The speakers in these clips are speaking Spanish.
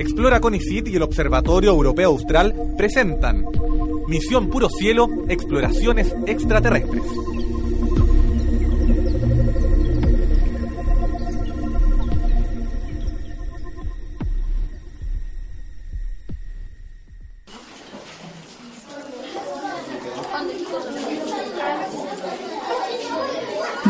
Explora Conicet y el Observatorio Europeo Austral presentan Misión Puro Cielo, Exploraciones Extraterrestres.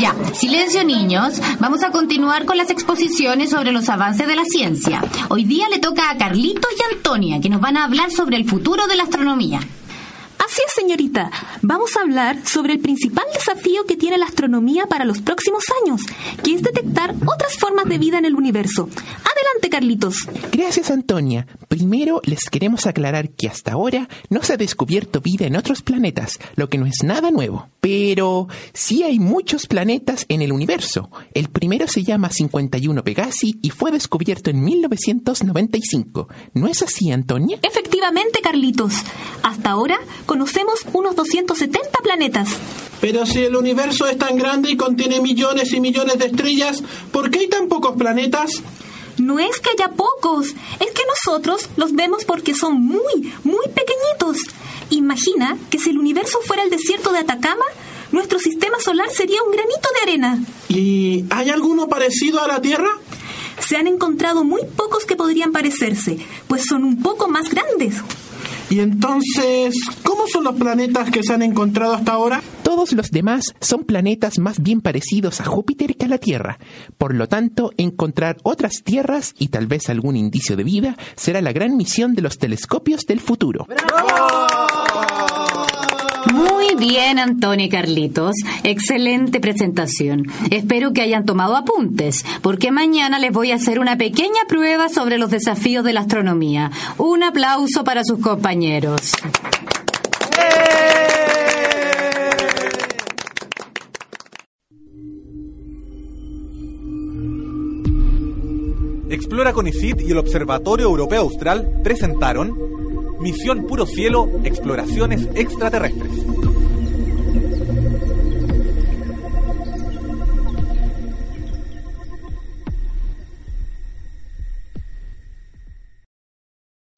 Ya, silencio niños. Vamos a continuar con las exposiciones sobre los avances de la ciencia. Hoy día le toca a Carlito y Antonia, que nos van a hablar sobre el futuro de la astronomía. Así es, señorita. Vamos a hablar sobre el principal desafío que tiene la astronomía para los próximos años, que es detectar otras formas de vida en el universo. Adelante, Carlitos. Gracias, Antonia. Primero les queremos aclarar que hasta ahora no se ha descubierto vida en otros planetas, lo que no es nada nuevo. Pero sí hay muchos planetas en el universo. El primero se llama 51 Pegasi y fue descubierto en 1995. ¿No es así, Antonia? Efectivamente, Carlitos. Hasta ahora conocemos unos 270 planetas. Pero si el universo es tan grande y contiene millones y millones de estrellas, ¿por qué hay tan pocos planetas? No es que haya pocos, es que nosotros los vemos porque son muy, muy pequeñitos. Imagina que si el universo fuera el desierto de Atacama, nuestro sistema solar sería un granito de arena. ¿Y hay alguno parecido a la Tierra? Se han encontrado muy pocos que podrían parecerse, pues son un poco más grandes. ¿Y entonces cómo son los planetas que se han encontrado hasta ahora? Todos los demás son planetas más bien parecidos a Júpiter que a la Tierra. Por lo tanto, encontrar otras tierras y tal vez algún indicio de vida será la gran misión de los telescopios del futuro. Bien, Antonio y Carlitos. Excelente presentación. Espero que hayan tomado apuntes, porque mañana les voy a hacer una pequeña prueba sobre los desafíos de la astronomía. Un aplauso para sus compañeros. Explora Conicet y el Observatorio Europeo Austral presentaron Misión Puro Cielo, Exploraciones Extraterrestres.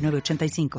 906985.